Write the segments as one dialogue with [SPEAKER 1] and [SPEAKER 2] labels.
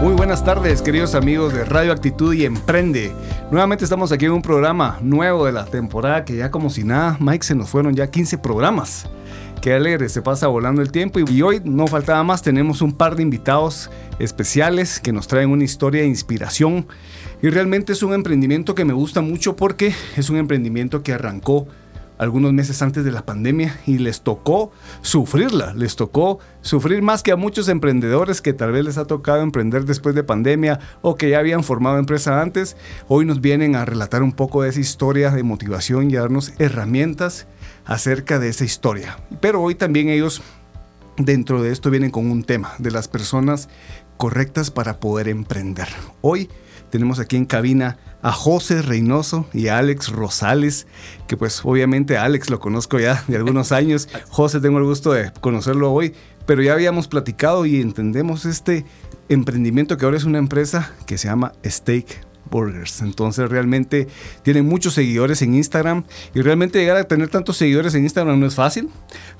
[SPEAKER 1] Muy buenas tardes, queridos amigos de Radio Actitud y Emprende. Nuevamente estamos aquí en un programa nuevo de la temporada que ya como si nada, Mike, se nos fueron ya 15 programas. Qué alegre, se pasa volando el tiempo y hoy no faltaba más, tenemos un par de invitados especiales que nos traen una historia de inspiración y realmente es un emprendimiento que me gusta mucho porque es un emprendimiento que arrancó algunos meses antes de la pandemia y les tocó sufrirla, les tocó sufrir más que a muchos emprendedores que tal vez les ha tocado emprender después de pandemia o que ya habían formado empresa antes. Hoy nos vienen a relatar un poco de esa historia de motivación y a darnos herramientas acerca de esa historia. Pero hoy también ellos dentro de esto vienen con un tema de las personas correctas para poder emprender. Hoy tenemos aquí en cabina a José Reynoso y a Alex Rosales, que pues obviamente a Alex lo conozco ya de algunos años. José tengo el gusto de conocerlo hoy, pero ya habíamos platicado y entendemos este emprendimiento que ahora es una empresa que se llama Steak Burgers. Entonces realmente tienen muchos seguidores en Instagram y realmente llegar a tener tantos seguidores en Instagram no es fácil.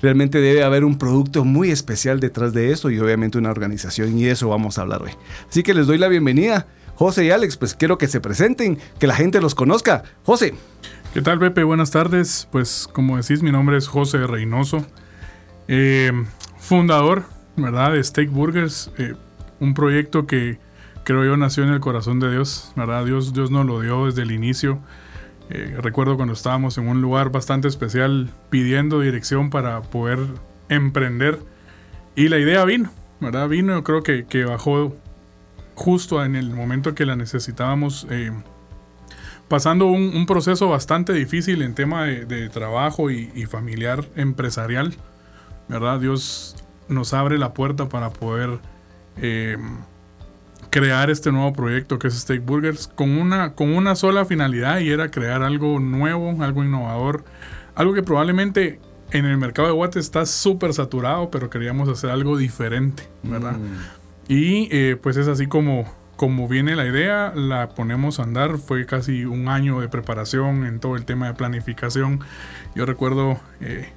[SPEAKER 1] Realmente debe haber un producto muy especial detrás de eso y obviamente una organización y de eso vamos a hablar hoy. Así que les doy la bienvenida. José y Alex, pues quiero que se presenten, que la gente los conozca. José.
[SPEAKER 2] ¿Qué tal, Pepe? Buenas tardes. Pues como decís, mi nombre es José Reynoso, eh, fundador, ¿verdad? De Steak Burgers, eh, un proyecto que creo yo nació en el corazón de Dios, ¿verdad? Dios, Dios nos lo dio desde el inicio. Eh, recuerdo cuando estábamos en un lugar bastante especial pidiendo dirección para poder emprender y la idea vino, ¿verdad? Vino, yo creo que, que bajó justo en el momento que la necesitábamos, eh, pasando un, proceso bastante difícil en tema de, trabajo y, familiar empresarial, ¿verdad? Dios nos abre la puerta para poder eh, crear este nuevo proyecto que es Steak Burgers con una, con una sola finalidad y era crear algo nuevo, algo innovador, algo que probablemente en el mercado de Guate está súper saturado, pero queríamos hacer algo diferente, ¿verdad? Mm. Y eh, pues es así como, como viene la idea, la ponemos a andar. Fue casi un año de preparación en todo el tema de planificación. Yo recuerdo, eh,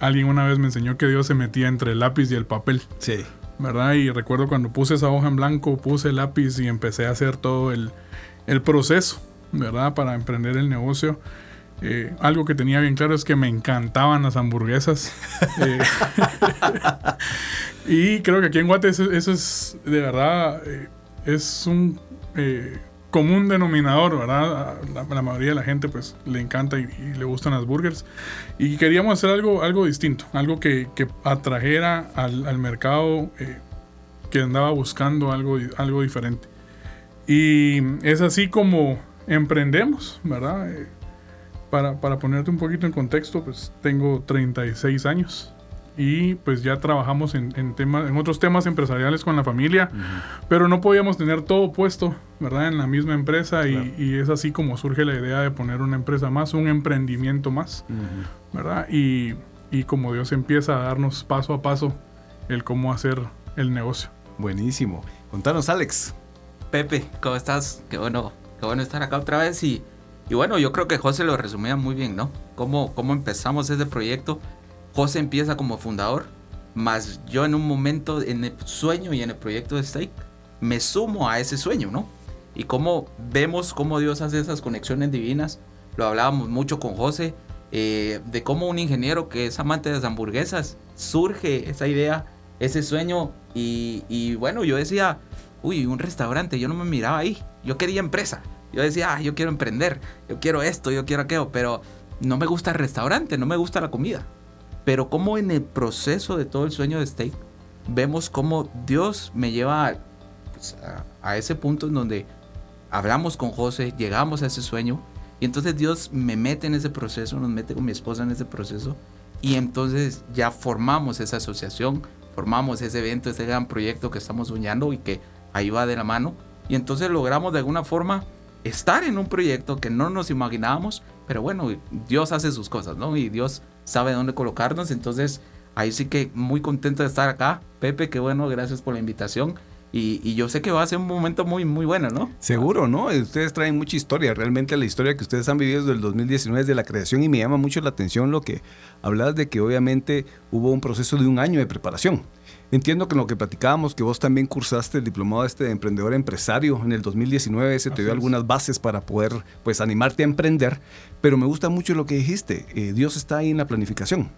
[SPEAKER 2] alguien una vez me enseñó que Dios se metía entre el lápiz y el papel.
[SPEAKER 1] Sí.
[SPEAKER 2] ¿Verdad? Y recuerdo cuando puse esa hoja en blanco, puse el lápiz y empecé a hacer todo el, el proceso, ¿verdad? Para emprender el negocio. Eh, algo que tenía bien claro es que me encantaban las hamburguesas. Eh, y creo que aquí en Guate eso, es de verdad, eh, es un común denominador, ¿verdad? La, mayoría de la gente pues le encanta y, le gustan las burgers. Y queríamos hacer algo, algo distinto, algo que, atrajera al, mercado que andaba buscando algo, algo diferente. Y es así como emprendemos, ¿verdad? Para, para, ponerte un poquito en contexto, pues tengo 36 años y pues ya trabajamos en, en, en otros temas empresariales con la familia, pero no podíamos tener todo puesto, ¿verdad? En la misma empresa y, y, es así como surge la idea de poner una empresa más, un emprendimiento más, ¿verdad? Y, y como Dios empieza a darnos paso a paso el cómo hacer el negocio.
[SPEAKER 1] Buenísimo. Contanos, Alex.
[SPEAKER 3] Pepe, ¿cómo estás? Qué bueno, qué bueno estar acá otra vez y y bueno, yo creo que José lo resumía muy bien, ¿no? Cómo, cómo empezamos ese proyecto. José empieza como fundador, más yo en un momento, en el sueño y en el proyecto de Stake, me sumo a ese sueño, ¿no? Y cómo vemos cómo Dios hace esas conexiones divinas. Lo hablábamos mucho con José, eh, de cómo un ingeniero que es amante de las hamburguesas, surge esa idea, ese sueño. Y, y bueno, yo decía, uy, un restaurante, yo no me miraba ahí, yo quería empresa. Yo decía, ah, yo quiero emprender, yo quiero esto, yo quiero aquello, pero no me gusta el restaurante, no me gusta la comida. Pero como en el proceso de todo el sueño de Steak, vemos cómo Dios me lleva pues, a, ese punto en donde hablamos con José, llegamos a ese sueño, y entonces Dios me mete en ese proceso, nos mete con mi esposa en ese proceso, y entonces ya formamos esa asociación, formamos ese evento, ese gran proyecto que estamos soñando y que ahí va de la mano, y entonces logramos de alguna forma estar en un proyecto que no nos imaginábamos, pero bueno, Dios hace sus cosas, ¿no? Y Dios sabe dónde colocarnos, entonces ahí sí que muy contento de estar acá. Pepe, qué bueno, gracias por la invitación. Y, yo sé que va a ser un momento muy, muy bueno, ¿no?
[SPEAKER 1] Seguro, ¿no? Ustedes traen mucha historia. Realmente la historia que ustedes han vivido desde el 2019 es de la creación y me llama mucho la atención lo que hablas de que obviamente hubo un proceso de un año de preparación. Entiendo que en lo que platicábamos, que vos también cursaste el diplomado este de emprendedor empresario en el 2019, ese te dio algunas bases para poder pues animarte a emprender, pero me gusta mucho lo que dijiste, eh, Dios está ahí en la planificación,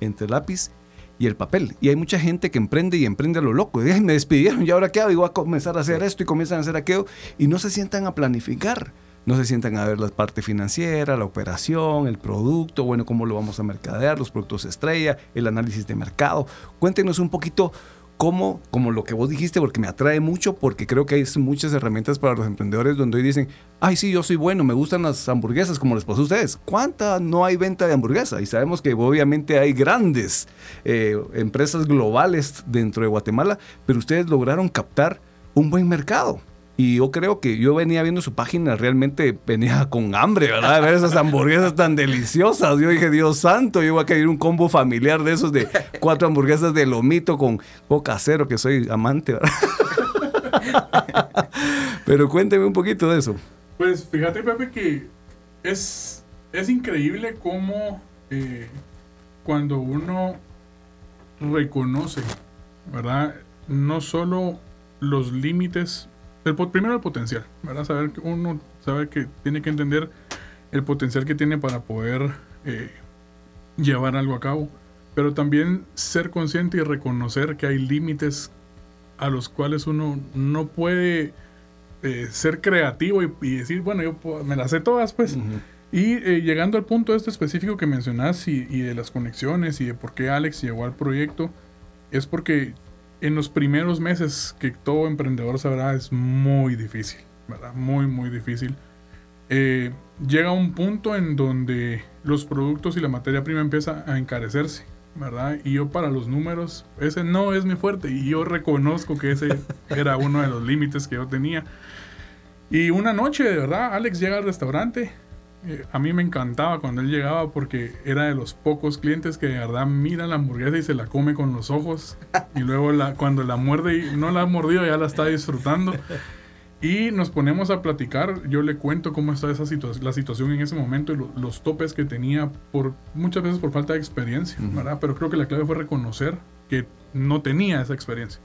[SPEAKER 1] entre lápiz y el papel. Y hay mucha gente que emprende y emprende a lo loco. Y, me despidieron, ¿y ahora qué hago? Y voy a comenzar a hacer esto y comienzan a hacer aquello. Y no se sientan a planificar. No se sientan a ver la parte financiera, la operación, el producto, bueno, cómo lo vamos a mercadear, los productos estrella, el análisis de mercado. Cuéntenos un poquito cómo, como lo que vos dijiste, porque me atrae mucho, porque creo que hay muchas herramientas para los emprendedores donde hoy dicen, ay, sí, yo soy bueno, me gustan las hamburguesas, como les pasó a ustedes. ¿Cuánta no hay venta de hamburguesa? Y sabemos que obviamente hay grandes eh, empresas globales dentro de Guatemala, pero ustedes lograron captar un buen mercado. Y yo creo que yo venía viendo su página, realmente venía con hambre, ¿verdad? De ver esas hamburguesas tan deliciosas. Yo dije, Dios santo, yo voy a querer un combo familiar de esos de cuatro hamburguesas de lomito con coca cero, que soy amante, ¿verdad? Pero cuénteme un poquito de eso.
[SPEAKER 2] Pues fíjate, Pepe, que es, es increíble cómo eh, cuando uno reconoce, ¿verdad? No solo los límites el, primero el potencial, ¿verdad? Saber que uno sabe que tiene que entender el potencial que tiene para poder eh, llevar algo a cabo, pero también ser consciente y reconocer que hay límites a los cuales uno no puede eh, ser creativo y, decir, bueno, yo me las sé todas, pues. Y eh, llegando al punto este específico que mencionas y, y, de las conexiones y de por qué Alex llegó al proyecto, es porque en los primeros meses, que todo emprendedor sabrá, es muy difícil, ¿verdad? Muy, muy difícil. Eh, llega un punto en donde los productos y la materia prima empieza a encarecerse, ¿verdad? Y yo para los números, ese no es mi fuerte y yo reconozco que ese era uno de los límites que yo tenía. Y una noche, de verdad, Alex llega al restaurante eh, a mí me encantaba cuando él llegaba porque era de los pocos clientes que de verdad mira la hamburguesa y se la come con los ojos. Y luego la, cuando la muerde y no la ha mordido ya la está disfrutando. Y nos ponemos a platicar. Yo le cuento cómo está esa la situación en ese momento y los topes que tenía por muchas veces por falta de experiencia ¿verdad? pero creo que la clave fue reconocer que no tenía esa experiencia.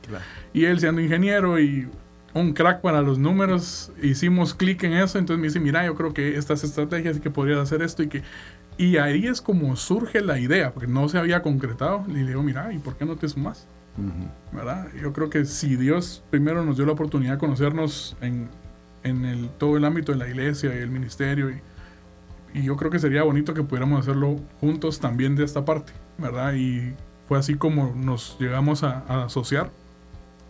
[SPEAKER 2] Y él siendo ingeniero y un crack para los números, hicimos clic en eso, entonces me dice, mira, yo creo que estas estrategias y que podrías hacer esto y que... Y ahí es como surge la idea, porque no se había concretado. Y le digo, mira, ¿y por qué no te sumas? ¿Verdad? Yo creo que si Dios primero nos dio la oportunidad de conocernos en, en el, todo el ámbito de la iglesia y el ministerio, y, y yo creo que sería bonito que pudiéramos hacerlo juntos también de esta parte, ¿verdad? Y fue así como nos llegamos a, a asociar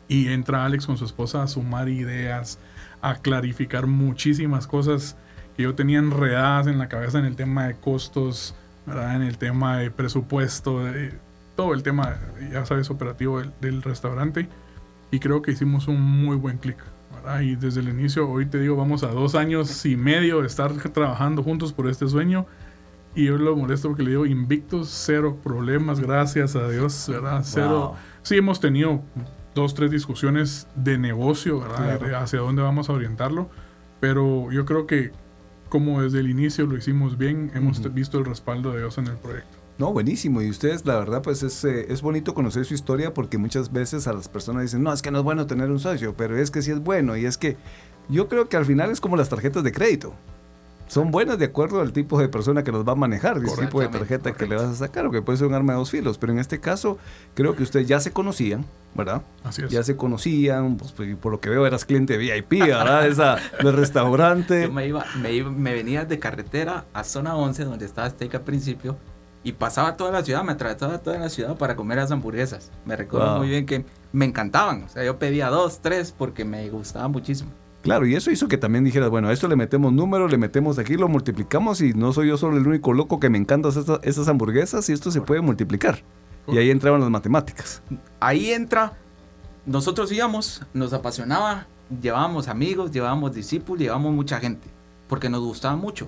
[SPEAKER 2] y entra Alex con su esposa a sumar ideas, a clarificar muchísimas cosas que yo tenía enredadas en la cabeza en el tema de costos, ¿verdad? en el tema de presupuesto, de todo el tema, ya sabes, operativo del, restaurante. Y creo que hicimos un muy buen clic. Y desde el inicio, hoy te digo, vamos a dos años y medio de estar trabajando juntos por este sueño. Y yo lo molesto porque le digo invictos, cero problemas, gracias a Dios, ¿verdad? Cero. Sí, hemos tenido dos, tres discusiones de negocio, ¿verdad? hacia dónde vamos a orientarlo. Pero yo creo que como desde el inicio lo hicimos bien, hemos visto el respaldo de Dios en el proyecto.
[SPEAKER 1] No, buenísimo. Y ustedes, la verdad, pues es, eh, es bonito conocer su historia porque muchas veces a las personas dicen, no, es que no es bueno tener un socio, pero es que sí es bueno. Y es que yo creo que al final es como las tarjetas de crédito son buenas de acuerdo al tipo de persona que los va a manejar, el tipo de tarjeta que le vas a sacar, o que puede ser un arma de dos filos. Pero en este caso, creo que ustedes ya se conocían, ¿verdad?
[SPEAKER 2] Así es.
[SPEAKER 1] Ya se conocían, pues, pues por lo que veo eras cliente VIP, ¿verdad? Esa, del restaurante.
[SPEAKER 3] Yo me, iba, me, me, venía de carretera a zona 11, donde estaba Steak al principio, y pasaba toda la ciudad, me atravesaba toda la ciudad para comer las hamburguesas. Me recuerdo muy bien que me encantaban. O sea, yo pedía dos, tres, porque me gustaban muchísimo.
[SPEAKER 1] Claro, y eso hizo que también dijeras, bueno, a esto le metemos números, le metemos aquí, lo multiplicamos y no soy yo solo el único loco que me encantan estas, hamburguesas y esto se puede multiplicar. Y ahí entraban las matemáticas.
[SPEAKER 3] Ahí entra, nosotros íbamos, nos apasionaba, llevábamos amigos, llevábamos discípulos, llevábamos mucha gente. porque nos gustaba mucho.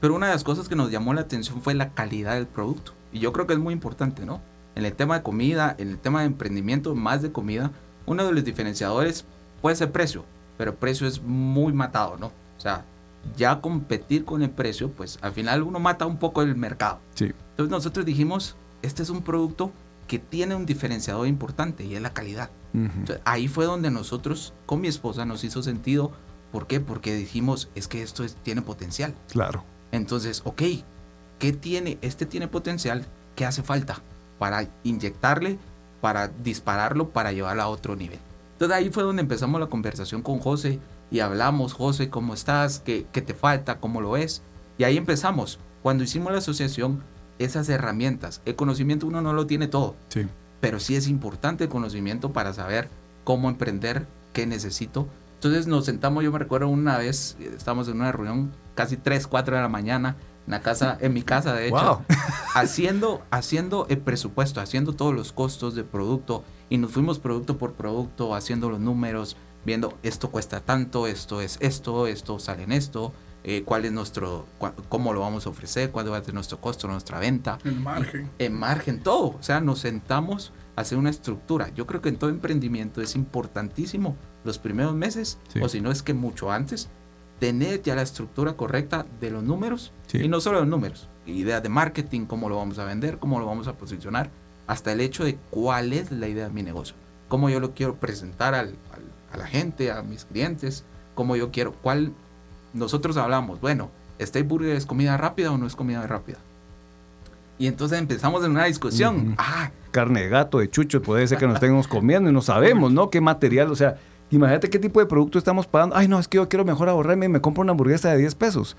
[SPEAKER 3] Pero una de las cosas que nos llamó la atención fue la calidad del producto. Y yo creo que es muy importante, ¿no? En el tema de comida, en el tema de emprendimiento, más de comida, uno de los diferenciadores puede ser precio, pero el precio es muy matado, ¿no? O sea, ya competir con el precio, pues al final uno mata un poco el mercado.
[SPEAKER 1] Sí.
[SPEAKER 3] Entonces nosotros dijimos, este es un producto que tiene un diferenciador importante y es la calidad. Entonces, ahí fue donde nosotros, con mi esposa, nos hizo sentido. ¿Por qué? Porque dijimos, es que esto es- tiene potencial.
[SPEAKER 1] Claro.
[SPEAKER 3] Entonces, ok, ¿qué tiene? Este tiene potencial, ¿qué hace falta? Para inyectarle, para dispararlo, para llevarlo a otro nivel. Entonces ahí fue donde empezamos la conversación con José y hablamos, José, ¿cómo estás? ¿Qué, qué te falta? ¿Cómo lo ves? Y ahí empezamos. Cuando hicimos la asociación, esas herramientas, el conocimiento uno no lo tiene todo,
[SPEAKER 1] Sí.
[SPEAKER 3] pero sí es importante el conocimiento para saber cómo emprender, qué necesito. Entonces nos sentamos, yo me recuerdo una vez, eh, estábamos en una reunión casi 3, 4 de la mañana, en la casa, en mi casa de hecho,
[SPEAKER 1] Wow.
[SPEAKER 3] haciendo, haciendo el presupuesto, haciendo todos los costos de producto y nos fuimos producto por producto, haciendo los números, viendo esto cuesta tanto, esto es esto, esto sale en esto, eh, cuál es nuestro, cua- cómo lo vamos a ofrecer, cuál va a ser nuestro costo, nuestra venta
[SPEAKER 2] El margen.
[SPEAKER 3] en margen todo. O sea, nos sentamos a hacer una estructura. Yo creo que en todo emprendimiento es importantísimo los primeros meses,
[SPEAKER 1] Sí.
[SPEAKER 3] o si no es que mucho antes, tener ya la estructura correcta de los números.
[SPEAKER 1] Sí.
[SPEAKER 3] Y no solo los números, ideas de marketing, cómo lo vamos a vender, cómo lo vamos a posicionar, hasta el hecho de cuál es la idea de mi negocio. Cómo yo lo quiero presentar al- al- a la gente, a mis clientes, cómo yo quiero, cuál... Nosotros hablamos, bueno, ¿Steak Burger es comida rápida o no es comida rápida? Y entonces empezamos en una discusión. Ah,
[SPEAKER 1] Carne de gato, de chucho, puede ser que nos estemos comiendo y no sabemos, ¿no? ¿Qué material? O sea, imagínate qué tipo de producto estamos pagando. Ay, no, es que yo quiero mejor ahorrarme y me compro una hamburguesa de 10 pesos.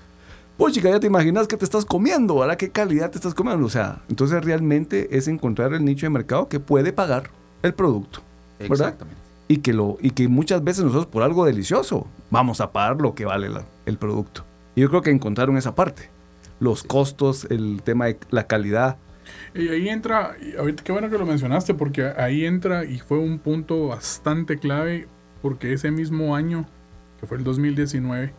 [SPEAKER 1] Pues chica, ya te imaginas que te estás comiendo, ¿verdad? ¿Qué calidad te estás comiendo? O sea, entonces realmente es encontrar el nicho de mercado que puede pagar el producto. ¿verdad?
[SPEAKER 3] exactamente.
[SPEAKER 1] Y que, lo, y que muchas veces nosotros por algo delicioso vamos a pagar lo que vale la- el producto. Y yo creo que encontraron esa parte. Los costos, el tema de la calidad.
[SPEAKER 2] Y ahí entra, y ahorita qué bueno que lo mencionaste, porque ahí entra y fue un punto bastante clave, porque ese mismo año, que fue el 2019,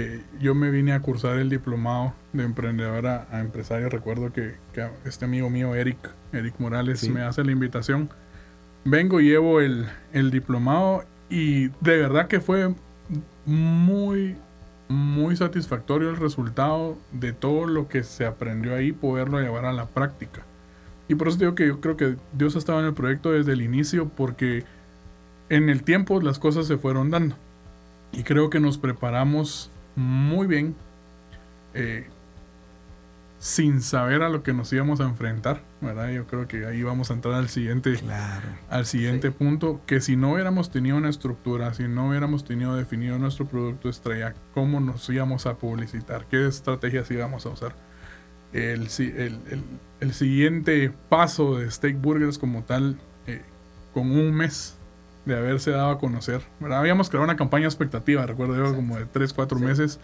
[SPEAKER 2] eh, yo me vine a cursar el diplomado de emprendedora a empresario. Recuerdo que, que este amigo mío, Eric, Eric Morales,
[SPEAKER 1] Sí.
[SPEAKER 2] me hace la invitación. Vengo, llevo el, el diplomado y de verdad que fue muy, muy satisfactorio el resultado de todo lo que se aprendió ahí, poderlo llevar a la práctica. Y por eso digo que yo creo que Dios estaba en el proyecto desde el inicio, porque en el tiempo las cosas se fueron dando. Y creo que nos preparamos muy bien, eh, sin saber a lo que nos íbamos a enfrentar, ¿verdad? Yo creo que ahí vamos a entrar al siguiente,
[SPEAKER 1] Claro.
[SPEAKER 2] al siguiente punto, que si no hubiéramos tenido una estructura, si no hubiéramos tenido definido nuestro producto estrella, cómo nos íbamos a publicitar, qué estrategias íbamos a usar. El, el- el- el siguiente paso de Steak Burgers como tal, eh, con un mes de haberse dado a conocer, ¿verdad? habíamos creado una campaña expectativa, recuerdo yo, como de 3, 4 meses.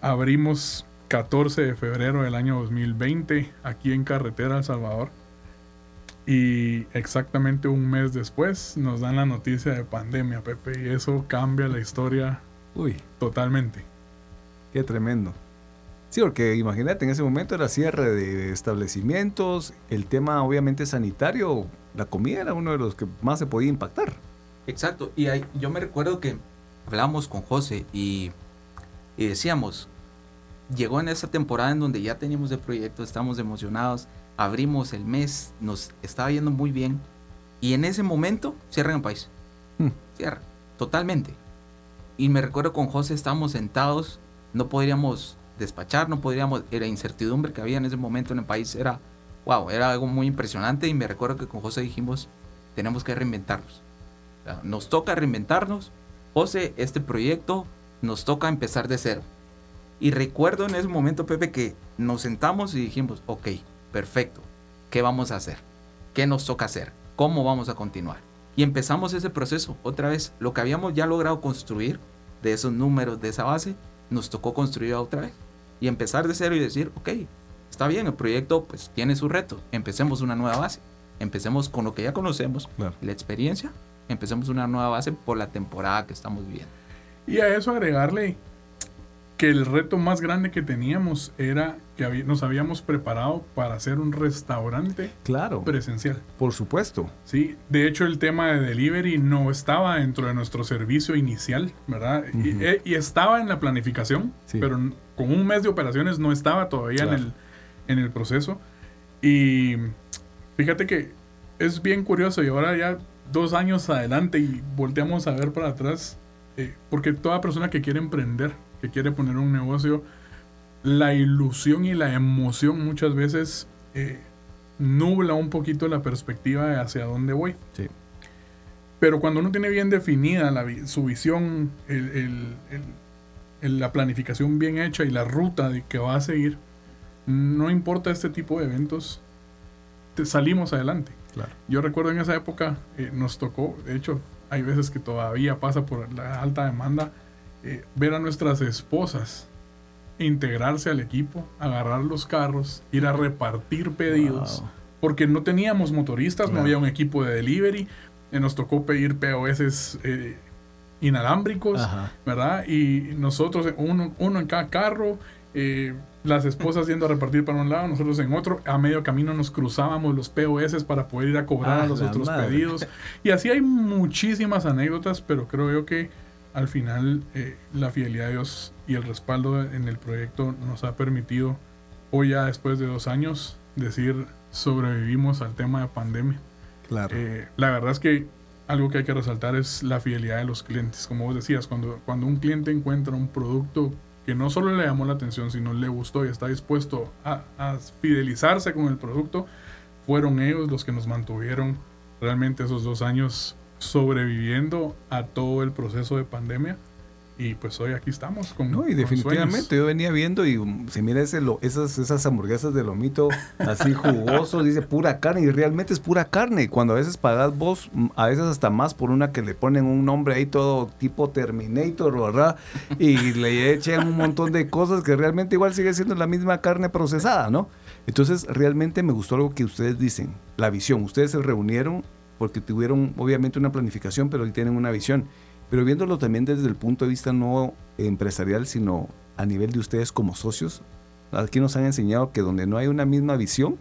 [SPEAKER 2] Abrimos 14 de febrero del año 2020 aquí en Carretera El Salvador. Y exactamente un mes después nos dan la noticia de pandemia, Pepe. Y eso cambia la historia
[SPEAKER 1] Uy,
[SPEAKER 2] totalmente.
[SPEAKER 1] qué tremendo. Sí, porque imagínate, en ese momento era cierre de establecimientos, el tema obviamente sanitario, la comida era uno de los que más se podía impactar.
[SPEAKER 3] Exacto. Y yo me recuerdo que hablamos con José y, y decíamos, llegó en esa temporada en donde ya teníamos el proyecto, estamos emocionados, abrimos el mes, nos estaba yendo muy bien. Y en ese momento cierran el país.
[SPEAKER 1] Hmm.
[SPEAKER 3] Cierran, totalmente. Y me recuerdo con José estábamos sentados, no podríamos despachar, no podríamos, era incertidumbre que había en ese momento en el país, era, wow, era algo muy impresionante y me recuerdo que con José dijimos, tenemos que reinventarnos. Nos toca reinventarnos. José, este proyecto nos toca empezar de cero. Y recuerdo en ese momento, Pepe, que nos sentamos y dijimos, ok, perfecto, ¿qué vamos a hacer? ¿Qué nos toca hacer? ¿Cómo vamos a continuar? Y empezamos ese proceso. Otra vez, lo que habíamos ya logrado construir de esos números, de esa base, nos tocó construir otra vez. Y empezar de cero y decir, ok, está bien, el proyecto pues tiene su reto. Empecemos una nueva base. Empecemos con lo que ya conocemos,
[SPEAKER 1] Claro.
[SPEAKER 3] la experiencia. Empecemos una nueva base por la temporada que estamos viviendo.
[SPEAKER 2] Y a eso agregarle que el reto más grande que teníamos era que nos habíamos preparado para hacer un restaurante
[SPEAKER 1] Claro,
[SPEAKER 2] presencial.
[SPEAKER 1] por supuesto.
[SPEAKER 2] Sí, de hecho el tema de delivery no estaba dentro de nuestro servicio inicial, ¿verdad? Y-
[SPEAKER 1] Ujú.
[SPEAKER 2] e- y, estaba en la planificación,
[SPEAKER 1] Sí.
[SPEAKER 2] pero con un mes de operaciones no estaba todavía
[SPEAKER 1] Claro.
[SPEAKER 2] en, el, en el proceso. Y fíjate que es bien curioso y ahora ya dos años adelante y volteamos a ver para atrás, eh, porque toda persona que quiere emprender, que quiere poner un negocio, la ilusión y la emoción muchas veces eh, nubla un poquito la perspectiva de hacia dónde voy.
[SPEAKER 1] Sí.
[SPEAKER 2] Pero cuando uno tiene bien definida la su visión, el- el- el- el- la planificación bien hecha y la ruta de que va a seguir, no importa este tipo de eventos, te- salimos adelante.
[SPEAKER 1] Claro.
[SPEAKER 2] Yo recuerdo en esa época eh, nos tocó, de hecho, hay veces que todavía pasa por la alta demanda, eh, ver a nuestras esposas integrarse al equipo, agarrar los carros, ir a repartir pedidos,
[SPEAKER 1] Wow.
[SPEAKER 2] porque no teníamos motoristas, no había un equipo de delivery, eh, nos tocó pedir POS eh, inalámbricos,
[SPEAKER 1] Ajá.
[SPEAKER 2] ¿verdad? Y nosotros, uno, uno en cada carro, eh, las esposas yendo a repartir para un lado, nosotros en otro, a medio camino nos cruzábamos los POS para poder ir a cobrar
[SPEAKER 1] Ah,
[SPEAKER 2] a los otros
[SPEAKER 1] madre.
[SPEAKER 2] pedidos. Y así hay muchísimas anécdotas, pero creo yo que al final eh, la fidelidad de Dios y el respaldo en el proyecto nos ha permitido, hoy ya después de dos años, decir sobrevivimos al tema de pandemia.
[SPEAKER 1] Claro.
[SPEAKER 2] Eh, la verdad es que algo que hay que resaltar es la fidelidad de los clientes. Como vos decías, cuando, cuando un cliente encuentra un producto que no solo le llamó la atención, sino le gustó y está dispuesto a, fidelizarse con el producto, fueron ellos los que nos mantuvieron realmente esos dos años sobreviviendo a todo el proceso de pandemia. Y pues hoy aquí estamos con
[SPEAKER 1] No, y definitivamente yo venía viendo y um, se mira ese lo- esas, esas hamburguesas de lomito así jugoso, dice pura carne y realmente es pura carne. Cuando a veces pagas vos, mm, a veces hasta más por una que le ponen un nombre ahí todo tipo Terminator, ¿verdad? Y le echan un montón de cosas que realmente igual sigue siendo la misma carne procesada, ¿no? Entonces realmente me gustó algo que ustedes dicen, la visión. Ustedes se reunieron porque tuvieron obviamente una planificación, pero hoy tienen una visión. Pero viéndolo también desde el punto de vista no empresarial, sino a nivel de ustedes como socios, aquí nos han enseñado que donde no hay una misma visión,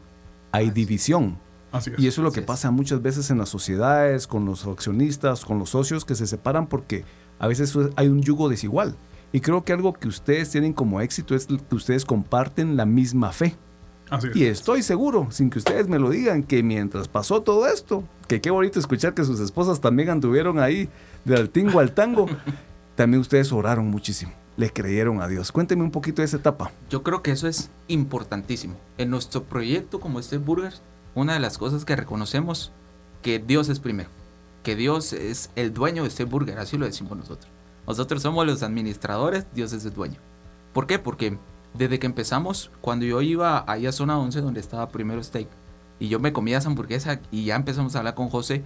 [SPEAKER 1] hay división.
[SPEAKER 2] Así es.
[SPEAKER 1] Y eso es lo que pasa muchas veces en las sociedades, con los accionistas, con los socios que se separan porque a veces hay un yugo desigual. Y creo que algo que ustedes tienen como éxito es que ustedes comparten la misma fe.
[SPEAKER 2] Así es.
[SPEAKER 1] Y estoy seguro, sin que ustedes me lo digan, que mientras pasó todo esto, que qué bonito escuchar que sus esposas también anduvieron ahí del tingo al tango, también ustedes oraron muchísimo, le creyeron a Dios. Cuénteme un poquito de esa etapa.
[SPEAKER 3] Yo creo que eso es importantísimo. En nuestro proyecto como Step Burgers, una de las cosas que reconocemos que Dios es primero, que Dios es el dueño de Step Burger, así lo decimos nosotros. Nosotros somos los administradores, Dios es el dueño. ¿Por qué? Porque desde que empezamos, cuando yo iba ahí a zona 11 donde estaba primero Steak y yo me comía esa hamburguesa y ya empezamos a hablar con José,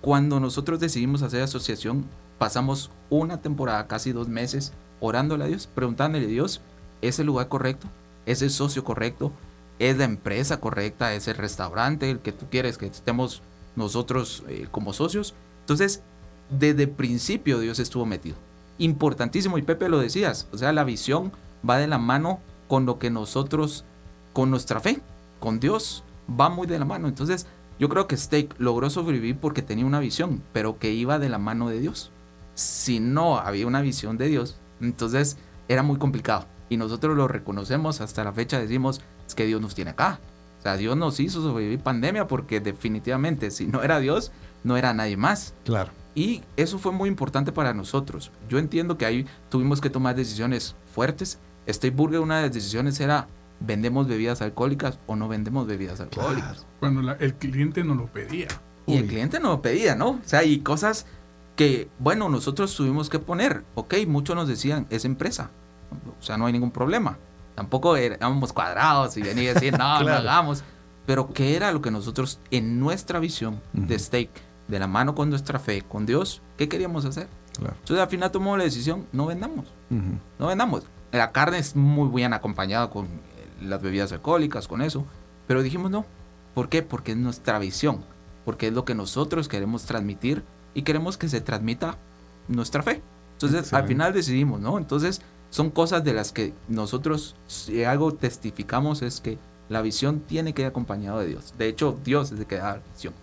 [SPEAKER 3] cuando nosotros decidimos hacer asociación, pasamos una temporada, casi dos meses, orándole a Dios, preguntándole a Dios, ¿es el lugar correcto? ¿Es el socio correcto? ¿Es la empresa correcta? ¿Es el restaurante el que tú quieres que estemos nosotros eh, como socios? Entonces, desde el principio Dios estuvo metido. Importantísimo, y Pepe lo decías, o sea, la visión va de la mano con lo que nosotros, con nuestra fe, con Dios, va muy de la mano. Entonces, yo creo que Steak logró sobrevivir porque tenía una visión, pero que iba de la mano de Dios. Si no había una visión de Dios, entonces era muy complicado. Y nosotros lo reconocemos hasta la fecha, decimos, es que Dios nos tiene acá. O sea, Dios nos hizo sobrevivir pandemia porque definitivamente si no era Dios, no era nadie más.
[SPEAKER 1] Claro.
[SPEAKER 3] Y eso fue muy importante para nosotros. Yo entiendo que ahí tuvimos que tomar decisiones fuertes. Steak Burger, una de las decisiones era, ¿vendemos bebidas alcohólicas o no vendemos bebidas alcohólicas?
[SPEAKER 2] Cuando la- el cliente nos lo pedía.
[SPEAKER 3] Y el
[SPEAKER 1] Uy.
[SPEAKER 3] cliente nos lo pedía, ¿no? O sea, y cosas que, bueno, nosotros tuvimos que poner. Ok, muchos nos decían, es empresa. O sea, no hay ningún problema. Tampoco éramos cuadrados y venía a decir, no, no
[SPEAKER 1] Claro.
[SPEAKER 3] hagamos. Pero ¿qué era lo que nosotros, en nuestra visión de
[SPEAKER 1] Ujú.
[SPEAKER 3] Steak, de la mano con nuestra fe, con Dios, qué queríamos hacer?
[SPEAKER 1] Claro.
[SPEAKER 3] Entonces al final tomamos la decisión, no vendamos,
[SPEAKER 1] Ujú.
[SPEAKER 3] no vendamos. La carne es muy bien acompañada con eh, las bebidas alcohólicas, con eso. Pero dijimos no. ¿Por qué? Porque es nuestra visión. Porque es lo que nosotros queremos transmitir y queremos que se transmita nuestra fe. Entonces al final decidimos, ¿no? Entonces son cosas de las que nosotros, si algo testificamos, es que la visión tiene que ir acompañado de Dios. De hecho, Dios es el que da la visión.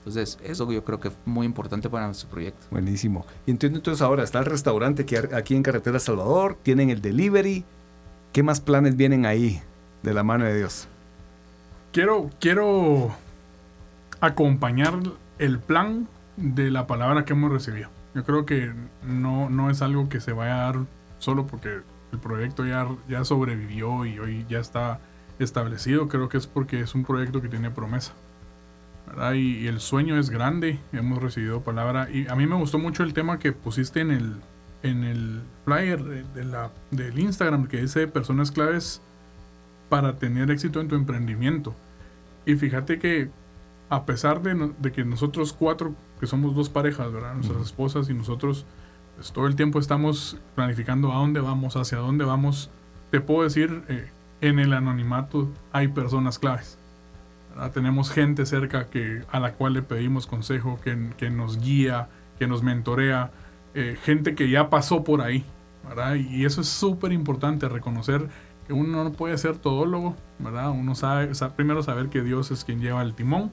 [SPEAKER 3] Entonces, eso yo creo que es muy importante para nuestro proyecto.
[SPEAKER 1] Buenísimo. Y entiendo entonces ahora está el restaurante que aquí en Carretera Salvador, tienen el delivery. ¿Qué más planes vienen ahí de la mano de Dios?
[SPEAKER 2] Quiero, quiero acompañar el plan de la palabra que hemos recibido. Yo creo que no, no es algo que se vaya a dar solo porque el proyecto ya, ya sobrevivió y hoy ya está establecido. Creo que es porque es un proyecto que tiene promesa. Y, el sueño es grande, hemos recibido palabra. Y a mí me gustó mucho el tema que pusiste en el, en el flyer de, la, del Instagram que dice personas claves para tener éxito en tu emprendimiento. Y fíjate que a pesar de, de que nosotros cuatro, que somos dos parejas, ¿verdad? Nuestras esposas y nosotros, pues, todo el tiempo estamos planificando a dónde vamos, hacia dónde vamos. Te puedo decir, eh, en el anonimato hay personas claves. Tenemos gente cerca que, a la cual le pedimos consejo, que, que nos guía, que nos mentorea, eh, gente que ya pasó por ahí. ¿verdad? Y eso es súper importante, reconocer que uno no puede ser todólogo, ¿verdad? Uno sabe, primero saber que Dios es quien lleva el timón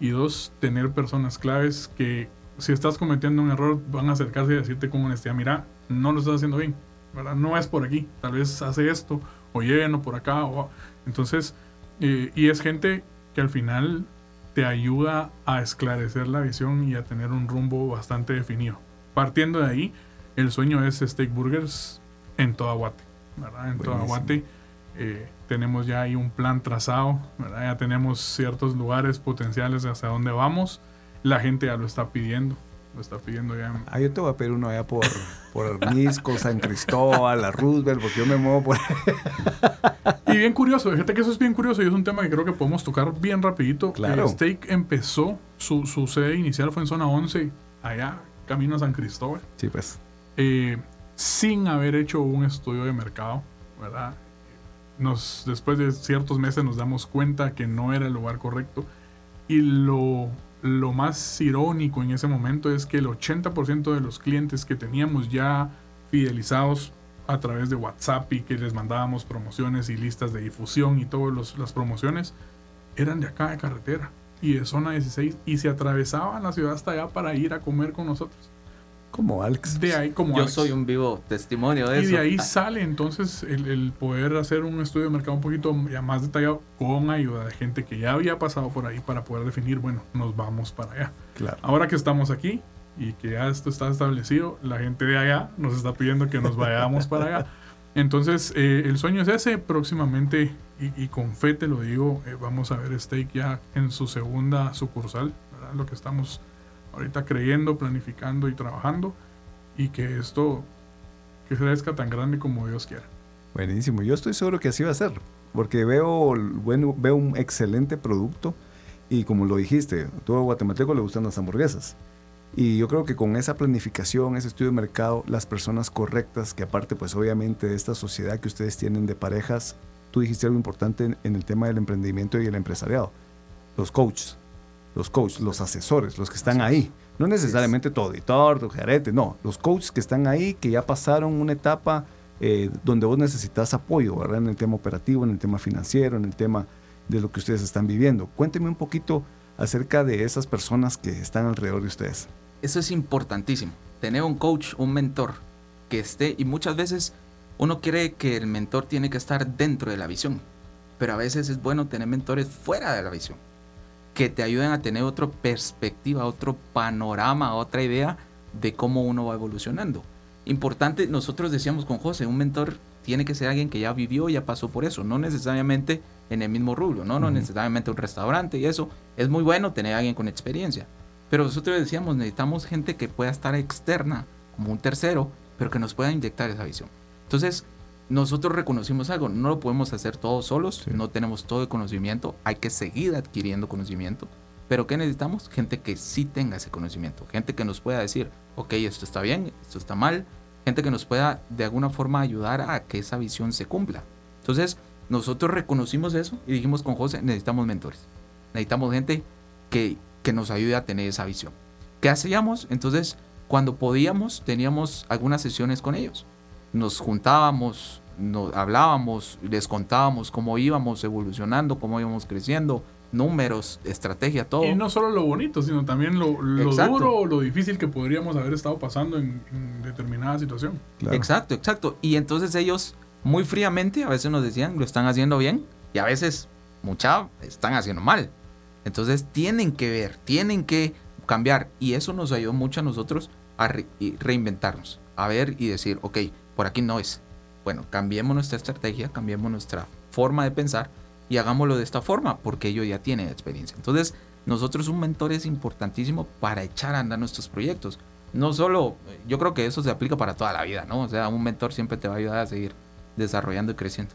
[SPEAKER 2] y dos, tener personas claves que si estás cometiendo un error van a acercarse y decirte con honestidad, mira, no lo estás haciendo bien, ¿verdad? No es por aquí, tal vez hace esto, o lleno por acá, o... Entonces, eh, y es gente que al final te ayuda a esclarecer la visión y a tener un rumbo bastante definido. Partiendo de ahí, el sueño es Steak Burgers en toda Guate. En toda Guate eh, tenemos ya ahí un plan trazado, ya tenemos ciertos lugares potenciales hacia dónde vamos. La gente ya lo está pidiendo está pidiendo ya.
[SPEAKER 1] Ah, yo te voy a pedir uno allá por, por Misco, San Cristóbal, la Roosevelt, porque yo me muevo por
[SPEAKER 2] Y bien curioso, fíjate que eso es bien curioso y es un tema que creo que podemos tocar bien rapidito.
[SPEAKER 1] Claro.
[SPEAKER 2] El Steak empezó, su, su sede inicial fue en zona 11, allá, camino a San Cristóbal.
[SPEAKER 1] Sí, pues.
[SPEAKER 2] Eh, sin haber hecho un estudio de mercado, ¿verdad? Nos, después de ciertos meses nos damos cuenta que no era el lugar correcto y lo lo más irónico en ese momento es que el 80% de los clientes que teníamos ya fidelizados a través de WhatsApp y que les mandábamos promociones y listas de difusión y todas las promociones eran de acá de carretera y de zona 16 y se atravesaban la ciudad hasta allá para ir a comer con nosotros.
[SPEAKER 1] Como Alex.
[SPEAKER 2] De ahí, como
[SPEAKER 3] Yo soy un vivo testimonio de
[SPEAKER 2] y
[SPEAKER 3] eso.
[SPEAKER 2] Y de ahí sale entonces el, poder hacer un estudio de mercado un poquito ya más detallado con ayuda de gente que ya había pasado por ahí para poder definir, bueno, nos vamos para allá.
[SPEAKER 1] Claro.
[SPEAKER 2] Ahora que estamos aquí y que ya esto está establecido, la gente de allá nos está pidiendo que nos vayamos para allá. Entonces, eh, el sueño es ese. Próximamente, y, con fe te lo digo, eh, vamos a ver Steak ya en su segunda sucursal, ¿verdad? lo que estamos ahorita creyendo, planificando y trabajando y que esto que crezca tan grande como Dios quiera.
[SPEAKER 1] Buenísimo, yo estoy seguro que así va a ser, porque veo, bueno, veo un excelente producto y como lo dijiste, a todo guatemalteco le gustan las hamburguesas. Y yo creo que con esa planificación, ese estudio de mercado, las personas correctas, que aparte pues obviamente de esta sociedad que ustedes tienen de parejas, tú dijiste algo importante en, en el tema del emprendimiento y el empresariado, los coaches los coaches, los asesores, los que están ahí. No necesariamente tu auditor, tu gerente, no. Los coaches que están ahí, que ya pasaron una etapa eh, donde vos necesitas apoyo, ¿verdad? En el tema operativo, en el tema financiero, en el tema de lo que ustedes están viviendo. Cuénteme un poquito acerca de esas personas que están alrededor de ustedes.
[SPEAKER 3] Eso es importantísimo. Tener un coach, un mentor que esté, y muchas veces uno cree que el mentor tiene que estar dentro de la visión, pero a veces es bueno tener mentores fuera de la visión que te ayuden a tener otra perspectiva, otro panorama, otra idea de cómo uno va evolucionando. Importante, nosotros decíamos con José, un mentor tiene que ser alguien que ya vivió, ya pasó por eso, no necesariamente en el mismo rubro, no, no necesariamente un restaurante y eso. Es muy bueno tener a alguien con experiencia. Pero nosotros decíamos, necesitamos gente que pueda estar externa, como un tercero, pero que nos pueda inyectar esa visión. Entonces, nosotros reconocimos algo, no lo podemos hacer todos solos, no tenemos todo el conocimiento, hay que seguir adquiriendo conocimiento, pero ¿qué necesitamos? Gente que sí tenga ese conocimiento, gente que nos pueda decir, ok, esto está bien, esto está mal, gente que nos pueda de alguna forma ayudar a que esa visión se cumpla. Entonces, nosotros reconocimos eso y dijimos con José, necesitamos mentores, necesitamos gente que, que nos ayude a tener esa visión. ¿Qué hacíamos? Entonces, cuando podíamos, teníamos algunas sesiones con ellos nos juntábamos, nos hablábamos, les contábamos cómo íbamos evolucionando, cómo íbamos creciendo, números, estrategia, todo.
[SPEAKER 2] Y no solo lo bonito, sino también lo, lo duro o lo difícil que podríamos haber estado pasando en, determinada situación.
[SPEAKER 3] Exacto, exacto. Y entonces ellos muy fríamente a veces nos decían, lo están haciendo bien, y a veces, mucha, están haciendo mal. Entonces tienen que ver, tienen que cambiar. Y eso nos ayudó mucho a nosotros a reinventarnos, a ver y decir, ok, por aquí no es. Bueno, cambiemos nuestra estrategia, cambiemos nuestra forma de pensar y hagámoslo de esta forma, porque ellos ya tienen experiencia. Entonces, nosotros un mentor es importantísimo para echar a andar nuestros proyectos. No solo, yo creo que eso se aplica para toda la vida, ¿no? O sea, un mentor siempre te va a ayudar a seguir desarrollando y creciendo.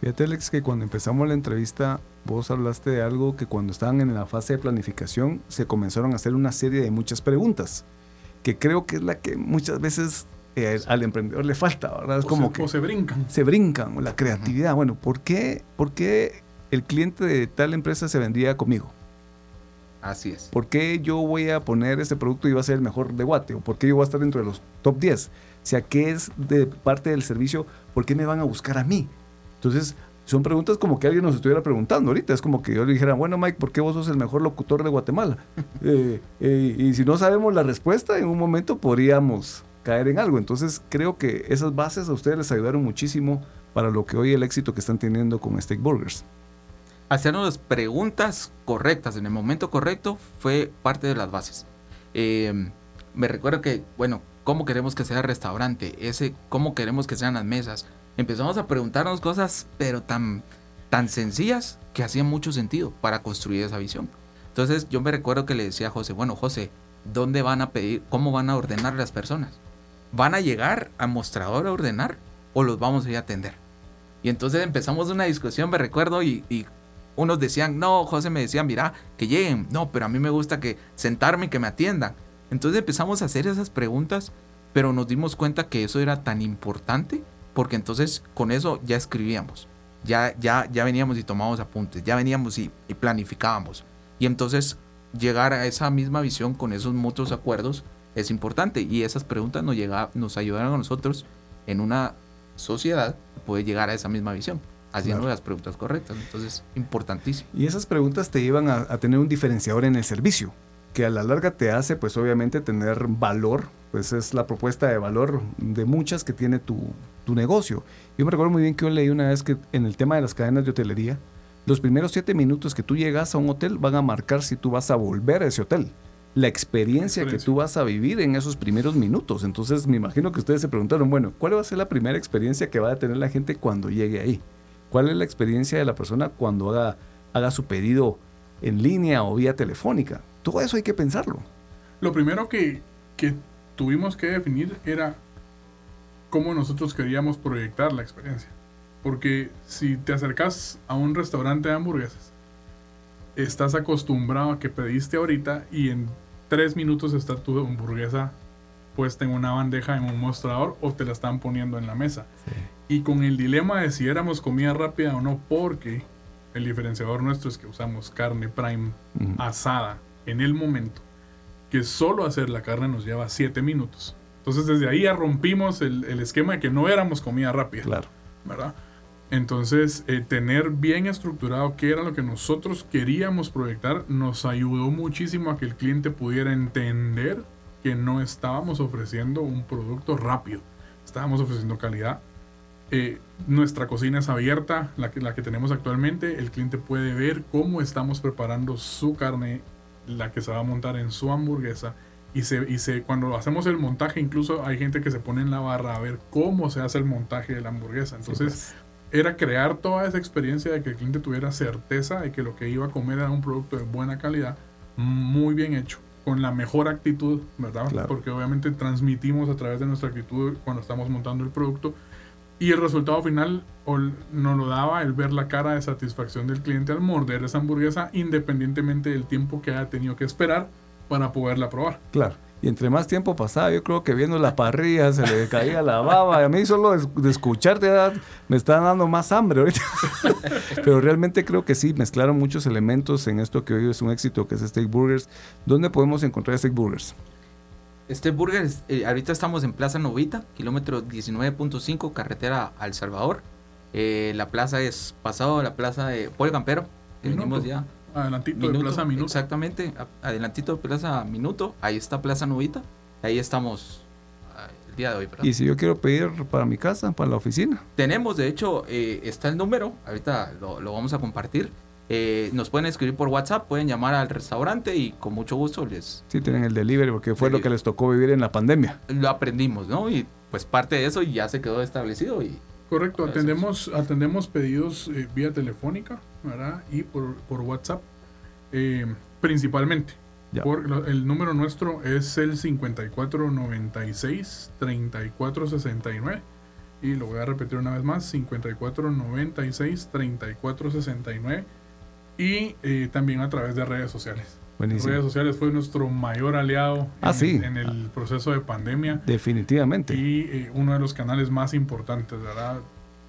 [SPEAKER 1] Fíjate, Alex, que cuando empezamos la entrevista, vos hablaste de algo que cuando estaban en la fase de planificación se comenzaron a hacer una serie de muchas preguntas, que creo que es la que muchas veces eh, al emprendedor le falta, ¿verdad? Es como que
[SPEAKER 2] se brincan.
[SPEAKER 1] Se brincan, la creatividad. Bueno, ¿por qué, ¿por qué el cliente de tal empresa se vendría conmigo?
[SPEAKER 3] Así es.
[SPEAKER 1] ¿Por qué yo voy a poner ese producto y va a ser el mejor de Guate? ¿O por qué yo voy a estar dentro de los top 10? O sea, ¿qué es de parte del servicio? ¿Por qué me van a buscar a mí? Entonces, son preguntas como que alguien nos estuviera preguntando ahorita. Es como que yo le dijera, bueno, Mike, ¿por qué vos sos el mejor locutor de Guatemala? Eh, eh, y si no sabemos la respuesta, en un momento podríamos caer en algo. Entonces, creo que esas bases a ustedes les ayudaron muchísimo para lo que hoy el éxito que están teniendo con Steak Burgers.
[SPEAKER 3] Hacernos preguntas correctas en el momento correcto fue parte de las bases. Eh, me recuerdo que, bueno, ¿cómo queremos que sea el restaurante? Ese, ¿Cómo queremos que sean las mesas? empezamos a preguntarnos cosas, pero tan, tan sencillas que hacían mucho sentido para construir esa visión. Entonces yo me recuerdo que le decía a José, bueno, José, ¿dónde van a pedir, cómo van a ordenar las personas? ¿Van a llegar al mostrador a ordenar o los vamos a ir a atender? Y entonces empezamos una discusión, me recuerdo, y, y unos decían, no, José me decía, mira, que lleguen, no, pero a mí me gusta que sentarme y que me atiendan. Entonces empezamos a hacer esas preguntas, pero nos dimos cuenta que eso era tan importante porque entonces con eso ya escribíamos, ya, ya, ya veníamos y tomábamos apuntes, ya veníamos y, planificábamos. Y entonces llegar a esa misma visión con esos mutuos acuerdos es importante y esas preguntas nos, llega, nos ayudaron a nosotros en una sociedad poder llegar a esa misma visión haciendo las preguntas correctas. Entonces, importantísimo.
[SPEAKER 1] Y esas preguntas te llevan a, a, tener un diferenciador en el servicio, que a la larga te hace, pues obviamente, tener valor pues es la propuesta de valor de muchas que tiene tu, negocio. Yo me recuerdo muy bien que yo leí una vez que en el tema de las cadenas de hotelería, los primeros siete minutos que tú llegas a un hotel van a marcar si tú vas a volver a ese hotel. La experiencia, que tú vas a vivir en esos primeros minutos. Entonces me imagino que ustedes se preguntaron, bueno, ¿cuál va a ser la primera experiencia que va a tener la gente cuando llegue ahí? ¿Cuál es la experiencia de la persona cuando haga, haga su pedido en línea o vía telefónica? Todo eso hay que pensarlo.
[SPEAKER 2] Lo primero que, que tuvimos que definir era cómo nosotros queríamos proyectar la experiencia. Porque si te acercas a un restaurante de hamburguesas, estás acostumbrado a que pediste ahorita y en tres minutos está tu hamburguesa puesta en una bandeja, en un mostrador o te la están poniendo en la mesa. Y con el dilema de si éramos comida rápida o no, porque el diferenciador nuestro es que usamos carne prime asada en el momento que solo hacer la carne nos lleva 7 minutos. Entonces desde ahí ya rompimos el, esquema de que no éramos comida rápida.
[SPEAKER 1] Claro.
[SPEAKER 2] ¿Verdad? Entonces, eh, tener bien estructurado qué era lo que nosotros queríamos proyectar nos ayudó muchísimo a que el cliente pudiera entender que no estábamos ofreciendo un producto rápido, estábamos ofreciendo calidad. Eh, nuestra cocina es abierta, la que, la que tenemos actualmente, el cliente puede ver cómo estamos preparando su carne la que se va a montar en su hamburguesa. Y, se, y se, cuando hacemos el montaje, incluso hay gente que se pone en la barra a ver cómo se hace el montaje de la hamburguesa. Entonces, pues. Era crear toda esa experiencia de que el cliente tuviera certeza de que lo que iba a comer era un producto de buena calidad, muy bien hecho, con la mejor actitud, ¿verdad? Porque obviamente transmitimos a través de nuestra actitud cuando estamos montando el producto y el resultado final nos lo daba el ver la cara de satisfacción del cliente al morder esa hamburguesa, independientemente del tiempo que haya tenido que esperar para poderla probar.
[SPEAKER 1] Claro. Y entre más tiempo pasaba, yo creo que viendo la parrilla se le caía la baba. A mí solo de, escucharte me está dando más hambre ahorita. Pero realmente creo que sí, mezclaron muchos elementos en esto que hoy es un éxito, que es Steak Burgers. ¿Dónde podemos encontrar Steak Burgers?
[SPEAKER 3] Este burger, eh, ahorita estamos en Plaza Novita, kilómetro 19.5, carretera al Salvador. Eh, la plaza es pasado la plaza de Pueblo Campero, que venimos ya.
[SPEAKER 2] Adelantito de Plaza Minuto.
[SPEAKER 3] Exactamente, adelantito de Plaza Minuto, ahí está Plaza Novita, ahí estamos ah, el día de hoy. perdón.
[SPEAKER 1] Y si yo quiero pedir para mi casa, para la oficina,
[SPEAKER 3] Tenemos, de hecho, eh, está el número, ahorita lo, lo vamos a compartir. Eh, nos pueden escribir por WhatsApp, pueden llamar al restaurante y con mucho gusto les
[SPEAKER 1] sí tienen el delivery, porque fue lo que les tocó vivir en la pandemia.
[SPEAKER 3] lo aprendimos, ¿no? Y pues parte de eso ya se quedó establecido y
[SPEAKER 2] Correcto, atendemos, atendemos pedidos eh, vía telefónica, ¿verdad? Y por, por WhatsApp, eh, principalmente.
[SPEAKER 1] Ya.
[SPEAKER 2] Por, lo- el número nuestro es el 5496-3469. Y lo voy a repetir una vez más, 5496-3469. Y eh, también a través de redes sociales.
[SPEAKER 1] Buenísimo.
[SPEAKER 2] Redes sociales fue nuestro mayor aliado
[SPEAKER 1] Ah,
[SPEAKER 2] en,
[SPEAKER 1] sí.
[SPEAKER 2] en el proceso de pandemia
[SPEAKER 1] Definitivamente.
[SPEAKER 2] y eh, uno de los canales más importantes, ¿verdad?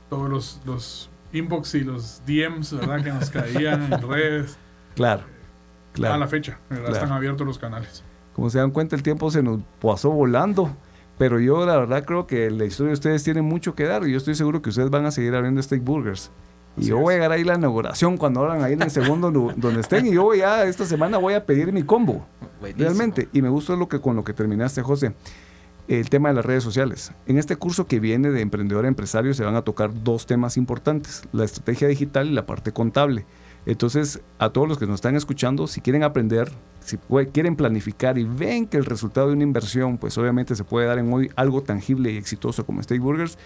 [SPEAKER 2] Todos los, los inbox y los DMs, ¿verdad? Que nos caían en redes.
[SPEAKER 1] Claro.
[SPEAKER 2] A la fecha, ¿verdad?
[SPEAKER 1] Claro.
[SPEAKER 2] Están abiertos los canales.
[SPEAKER 1] Como se dan cuenta, el tiempo se nos pasó volando. Pero yo la verdad creo que la historia de ustedes tiene mucho que dar y yo estoy seguro que ustedes van a seguir abriendo steak burgers. Y yo voy a llegar ahí a la inauguración cuando abran ahí en el segundo donde estén y yo voy a esta semana voy a pedir mi combo.
[SPEAKER 3] buenísimo.
[SPEAKER 1] Realmente. Y me gusta lo que con lo que terminaste, José. El tema de las redes sociales. En este curso que viene de emprendedor a empresario se van a tocar dos temas importantes, la estrategia digital y la parte contable. Entonces, a todos los que nos están escuchando, si quieren aprender, si quieren planificar y ven que el resultado de una inversión, pues obviamente se puede dar en hoy algo tangible y exitoso como Steak Burgers,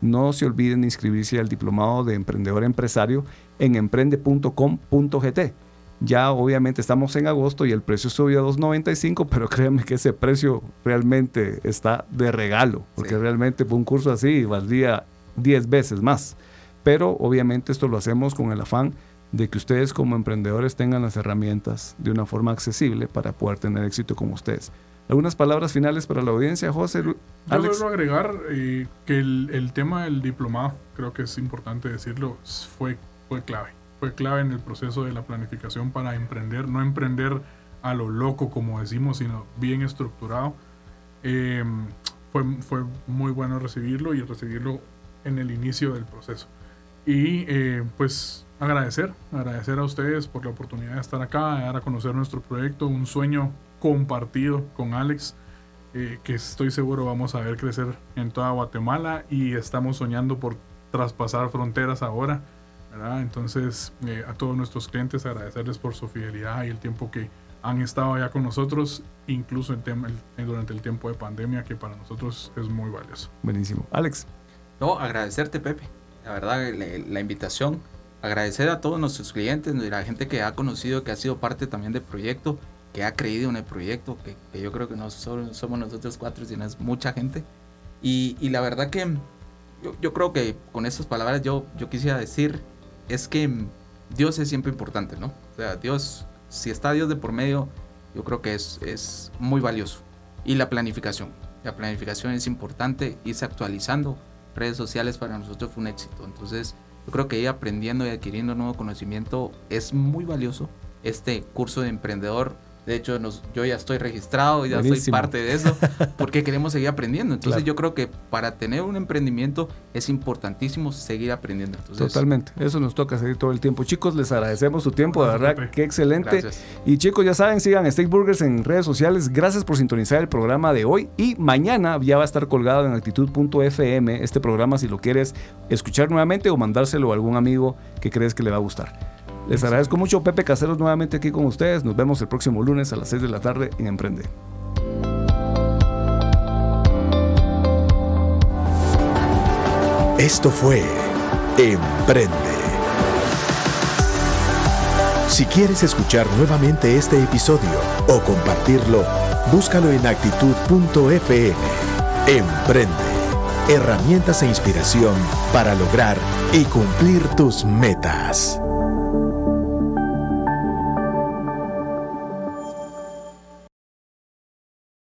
[SPEAKER 1] no se olviden de inscribirse al diplomado de emprendedor empresario en emprende.com.gt. Ya obviamente estamos en agosto y el precio subió a 2.95, pero créanme que ese precio realmente está de regalo, porque
[SPEAKER 3] Sí.
[SPEAKER 1] realmente un curso así valdría 10 veces más. Pero obviamente esto lo hacemos con el afán de que ustedes como emprendedores tengan las herramientas de una forma accesible para poder tener éxito como ustedes. ¿Algunas palabras finales para la audiencia, José?
[SPEAKER 2] Yo
[SPEAKER 1] Alex?
[SPEAKER 2] quiero agregar eh, que el, el tema del diplomado, creo que es importante decirlo, fue, fue clave. Fue clave en el proceso de la planificación para emprender, no emprender a lo loco, como decimos, sino bien estructurado. Eh, fue, fue muy bueno recibirlo y recibirlo en el inicio del proceso. Y eh, pues agradecer, agradecer a ustedes por la oportunidad de estar acá, de dar a conocer nuestro proyecto, un sueño compartido con Alex, eh, que estoy seguro vamos a ver crecer en toda Guatemala y estamos soñando por traspasar fronteras ahora. ¿verdad? Entonces, eh, a todos nuestros clientes agradecerles por su fidelidad y el tiempo que han estado allá con nosotros, incluso en tema- el- durante el tiempo de pandemia, que para nosotros es muy valioso.
[SPEAKER 1] Buenísimo. Alex,
[SPEAKER 3] No, agradecerte, Pepe. La verdad, la, la invitación. Agradecer a todos nuestros clientes, y la gente que ha conocido, que ha sido parte también del proyecto, que ha creído en el proyecto, que, que yo creo que no solo somos nosotros cuatro, sino es mucha gente. Y, y la verdad que yo, yo creo que con estas palabras yo, yo quisiera decir es que Dios es siempre importante, ¿no? O sea, Dios, si está Dios de por medio, yo creo que es, es muy valioso. Y la planificación. La planificación es importante, irse actualizando. Redes sociales para nosotros fue un éxito. Entonces, yo creo que ir aprendiendo y adquiriendo nuevo conocimiento es muy valioso. Este curso de emprendedor, de hecho, nos, yo ya estoy registrado, ya soy parte de eso, porque queremos seguir aprendiendo. Entonces,
[SPEAKER 1] Claro.
[SPEAKER 3] yo creo que para tener un emprendimiento es importantísimo seguir aprendiendo. Entonces,
[SPEAKER 1] totalmente. Eso nos toca seguir todo el tiempo. Chicos, les agradecemos su tiempo, de verdad,
[SPEAKER 2] Pepe.
[SPEAKER 1] qué excelente.
[SPEAKER 3] Gracias.
[SPEAKER 1] Y chicos, ya saben, sigan Steak Burgers en redes sociales. Gracias por sintonizar el programa de hoy. Y mañana ya va a estar colgado en actitud.fm este programa si lo quieres escuchar nuevamente o mandárselo a algún amigo que crees que le va a gustar. Les agradezco mucho, Pepe Caseros, nuevamente aquí con ustedes. Nos vemos el próximo lunes a las 6 de la tarde en Emprende.
[SPEAKER 4] Esto fue Emprende. Si quieres escuchar nuevamente este episodio o compartirlo, búscalo en actitud.fm. Emprende. Herramientas e inspiración para lograr y cumplir tus metas.